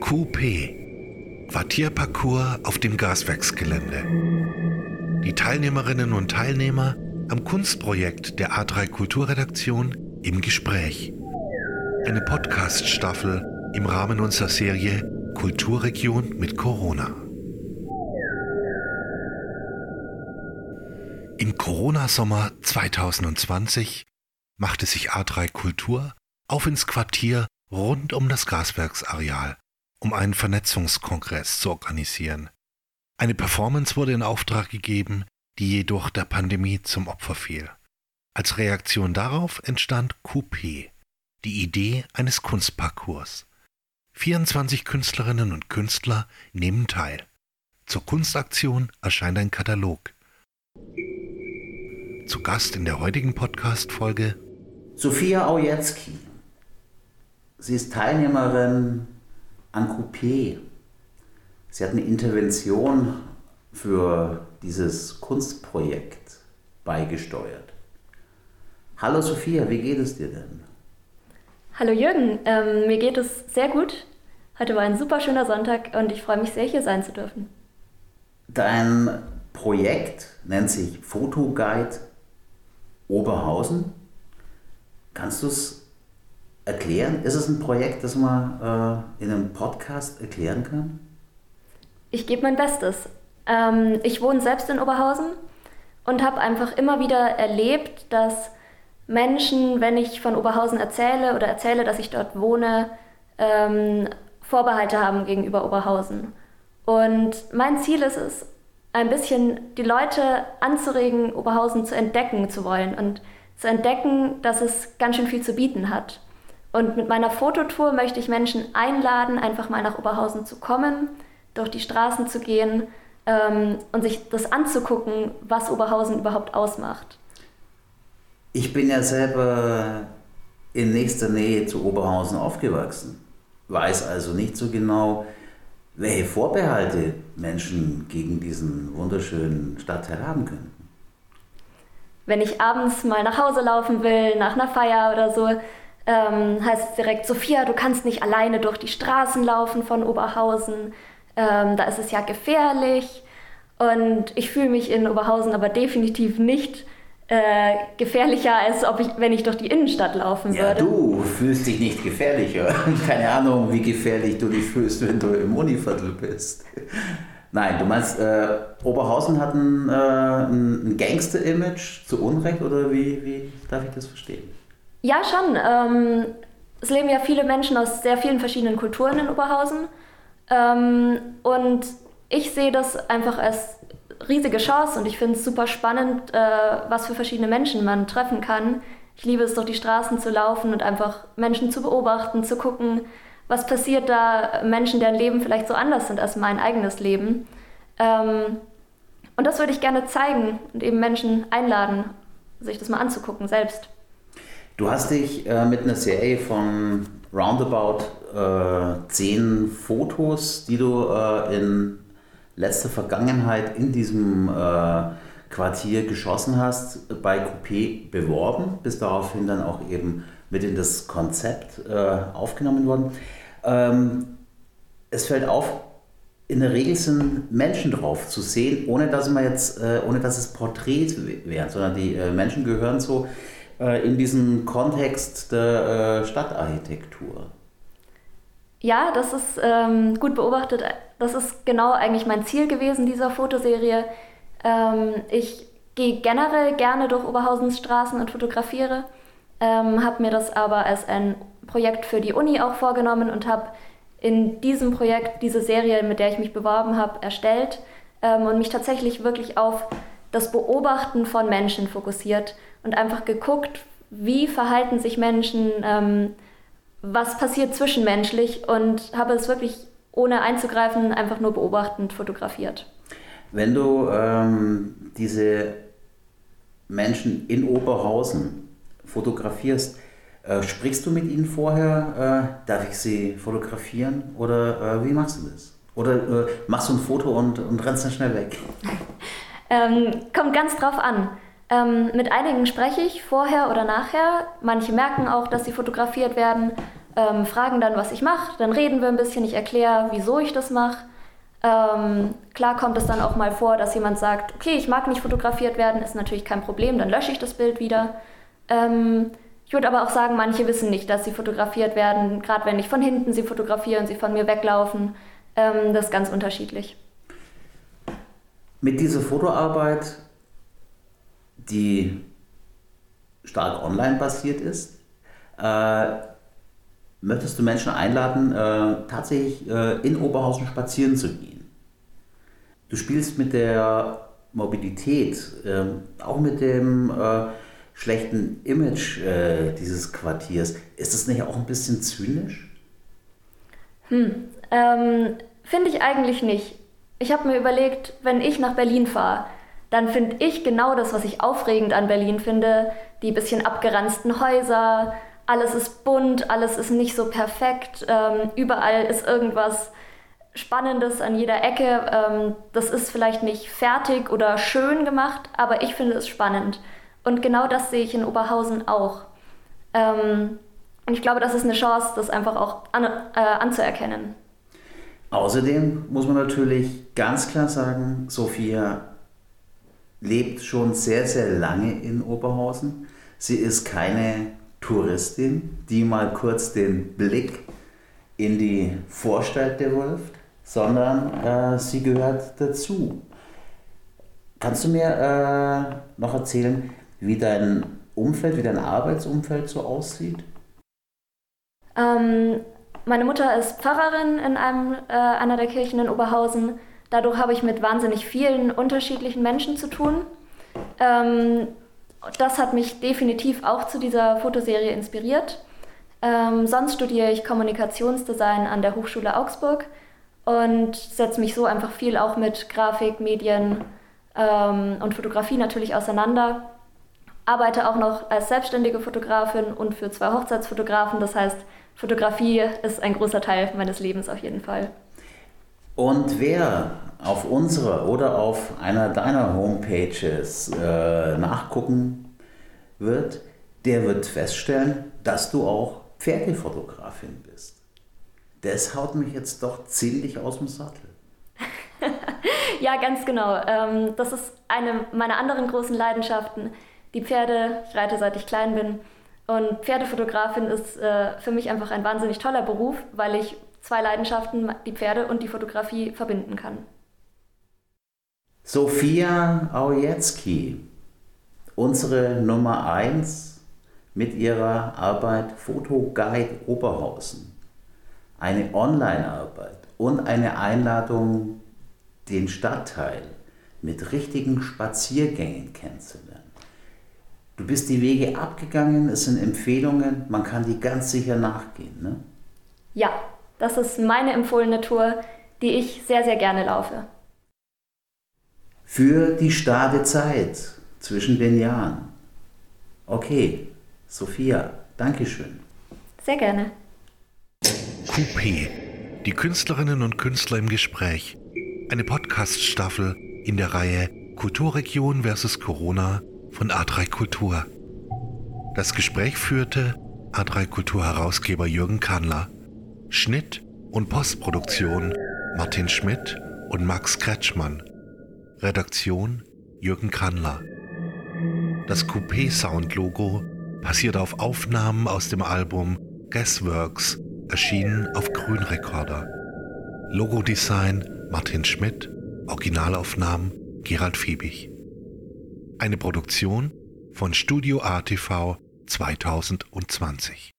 QP Quartierparcours auf dem Gaswerksgelände. Die Teilnehmerinnen und Teilnehmer am Kunstprojekt der A3 Kulturredaktion im Gespräch. Eine Podcast-Staffel im Rahmen unserer Serie Kulturregion mit Corona. Im Corona-Sommer 2020 machte sich A3 Kultur auf ins Quartier rund um das Gaswerksareal, um einen Vernetzungskongress zu organisieren. Eine Performance wurde in Auftrag gegeben, die jedoch der Pandemie zum Opfer fiel. Als Reaktion darauf entstand Coupé, die Idee eines Kunstparcours. 24 Künstlerinnen und Künstler nehmen teil. Zur Kunstaktion erscheint ein Katalog. Zu Gast in der heutigen Podcast-Folge Sophia Aujetzki. Sie ist Teilnehmerin an Coupé. Sie hat eine Intervention für dieses Kunstprojekt beigesteuert. Hallo Sophia, wie geht es dir denn? Hallo Jürgen, ähm, mir geht es sehr gut. Heute war ein super schöner Sonntag und ich freue mich sehr, hier sein zu dürfen. Dein Projekt nennt sich Fotoguide Oberhausen. Kannst du es erklären? Ist es ein Projekt, das man äh, in einem Podcast erklären kann? Ich gebe mein Bestes. Ähm, ich wohne selbst in Oberhausen und habe einfach immer wieder erlebt, dass Menschen, wenn ich von Oberhausen erzähle oder erzähle, dass ich dort wohne, ähm, Vorbehalte haben gegenüber Oberhausen. Und mein Ziel ist es, ein bisschen die Leute anzuregen, Oberhausen zu entdecken zu wollen und zu entdecken, dass es ganz schön viel zu bieten hat. Und mit meiner Fototour möchte ich Menschen einladen, einfach mal nach Oberhausen zu kommen, durch die Straßen zu gehen ähm, und sich das anzugucken, was Oberhausen überhaupt ausmacht. Ich bin ja selber in nächster Nähe zu Oberhausen aufgewachsen, weiß also nicht so genau, welche Vorbehalte Menschen gegen diesen wunderschönen Stadtteil haben können. Wenn ich abends mal nach Hause laufen will, nach einer Feier oder so, ähm, heißt es direkt, Sophia, du kannst nicht alleine durch die Straßen laufen von Oberhausen, ähm, da ist es ja gefährlich. Und ich fühle mich in Oberhausen aber definitiv nicht äh, gefährlicher, als ob ich, wenn ich durch die Innenstadt laufen ja, würde. Du fühlst dich nicht gefährlicher. Keine Ahnung, wie gefährlich du dich fühlst, wenn du im Univiertel bist. Nein, du meinst, äh, Oberhausen hat ein, äh, ein Gangster-Image zu Unrecht oder wie, wie darf ich das verstehen? Ja, schon. Ähm, es leben ja viele Menschen aus sehr vielen verschiedenen Kulturen in Oberhausen. Ähm, und ich sehe das einfach als riesige Chance und ich finde es super spannend, äh, was für verschiedene Menschen man treffen kann. Ich liebe es, durch die Straßen zu laufen und einfach Menschen zu beobachten, zu gucken, was passiert da, Menschen, deren Leben vielleicht so anders sind als mein eigenes Leben. Ähm, und das würde ich gerne zeigen und eben Menschen einladen, sich das mal anzugucken selbst. Du hast dich äh, mit einer Serie von roundabout äh, zehn Fotos, die du äh, in letzter Vergangenheit in diesem äh, Quartier geschossen hast, bei Coupé beworben, bis daraufhin dann auch eben mit in das Konzept äh, aufgenommen worden. Ähm, es fällt auf, in der Regel sind Menschen drauf zu sehen, ohne dass man jetzt, äh, ohne dass es Porträts wären, sondern die Menschen gehören so äh, in diesen Kontext der äh, Stadtarchitektur. Ja, das ist ähm, gut beobachtet. Das ist genau eigentlich mein Ziel gewesen dieser Fotoserie. Ähm, ich gehe generell gerne durch Oberhausens Straßen und fotografiere, ähm, habe mir das aber als ein Projekt für die Uni auch vorgenommen und habe in diesem Projekt diese Serie, mit der ich mich beworben habe, erstellt ähm, und mich tatsächlich wirklich auf das Beobachten von Menschen fokussiert und einfach geguckt, wie verhalten sich Menschen, ähm, was passiert zwischenmenschlich und habe es wirklich ohne einzugreifen einfach nur beobachtend fotografiert. Wenn du ähm, diese Menschen in Oberhausen fotografierst, äh, sprichst du mit ihnen vorher? Äh, darf ich sie fotografieren oder äh, wie machst du das? Oder äh, machst du ein Foto und, und rennst dann schnell weg? ähm, kommt ganz drauf an. Ähm, mit einigen spreche ich vorher oder nachher. Manche merken auch, dass sie fotografiert werden. ähm, fragen dann, was ich mache. Dann reden wir ein bisschen, ich erkläre, wieso ich das mache. Ähm, klar kommt es dann auch mal vor, dass jemand sagt, okay, ich mag nicht fotografiert werden, ist natürlich kein Problem, dann lösche ich das Bild wieder. Ähm, ich würde aber auch sagen, manche wissen nicht, dass sie fotografiert werden, gerade wenn ich von hinten sie fotografiere und sie von mir weglaufen. Ähm, das ist ganz unterschiedlich. Mit dieser Fotoarbeit, die stark online basiert ist, äh, möchtest du Menschen einladen, äh, tatsächlich äh, in Oberhausen spazieren zu gehen. Du spielst mit der Mobilität, ähm, auch mit dem äh, schlechten Image äh, dieses Quartiers. Ist das nicht auch ein bisschen zynisch? Hm, ähm, finde ich eigentlich nicht. Ich habe mir überlegt, wenn ich nach Berlin fahre, dann finde ich genau das, was ich aufregend an Berlin finde. Die bisschen abgeranzten Häuser, alles ist bunt, alles ist nicht so perfekt, ähm, überall ist irgendwas Spannendes an jeder Ecke. Ähm, das ist vielleicht nicht fertig oder schön gemacht, aber ich finde es spannend. Und genau das sehe ich in Oberhausen auch. Ähm, und ich glaube, das ist eine Chance, das einfach auch an, äh, anzuerkennen. Außerdem muss man natürlich ganz klar sagen, Sophia lebt schon sehr, sehr lange in Oberhausen. Sie ist keine Touristin, die mal kurz den Blick in die Vorstadt wirft, sondern äh, sie gehört dazu. Kannst du mir äh, noch erzählen, wie dein Umfeld, wie dein Arbeitsumfeld so aussieht? Ähm, meine Mutter ist Pfarrerin in einem, äh, einer der Kirchen in Oberhausen. Dadurch habe ich mit wahnsinnig vielen unterschiedlichen Menschen zu tun. Ähm, das hat mich definitiv auch zu dieser Fotoserie inspiriert. Ähm, sonst studiere ich Kommunikationsdesign an der Hochschule Augsburg und setze mich so einfach viel auch mit Grafik, Medien ähm, und Fotografie natürlich auseinander arbeite auch noch als selbstständige Fotografin und für zwei Hochzeitsfotografen. Das heißt, Fotografie ist ein großer Teil meines Lebens auf jeden Fall. Und wer auf unserer oder auf einer deiner Homepages äh, nachgucken wird, der wird feststellen, dass du auch Pferdefotografin bist. Das haut mich jetzt doch ziemlich aus dem Sattel. ja, ganz genau. Ähm, das ist eine meiner anderen großen Leidenschaften die Pferde. Ich reite seit ich klein bin. Und Pferdefotografin ist äh, für mich einfach ein wahnsinnig toller Beruf, weil ich zwei Leidenschaften, die Pferde und die Fotografie, verbinden kann. Sophia Aujetzki, unsere Nummer 1 mit ihrer Arbeit Fotoguide Oberhausen. Eine Online-Arbeit und eine Einladung, den Stadtteil mit richtigen Spaziergängen kennenzulernen. Du bist die Wege abgegangen, es sind Empfehlungen, man kann die ganz sicher nachgehen. Ne? Ja, das ist meine empfohlene Tour, die ich sehr, sehr gerne laufe. Für die starke Zeit zwischen den Jahren. Okay, Sophia, Dankeschön. Sehr gerne. Coupé, die Künstlerinnen und Künstler im Gespräch. Eine Podcast-Staffel in der Reihe Kulturregion versus Corona von A3 Kultur. Das Gespräch führte A3 Kultur Herausgeber Jürgen Kannler. Schnitt und Postproduktion Martin Schmidt und Max Kretschmann. Redaktion Jürgen Kannler. Das Coupé Sound Logo basiert auf Aufnahmen aus dem Album Guessworks, erschienen auf Grünrekorder. Logodesign Martin Schmidt, Originalaufnahmen Gerald Fiebig. Eine Produktion von Studio ATV 2020.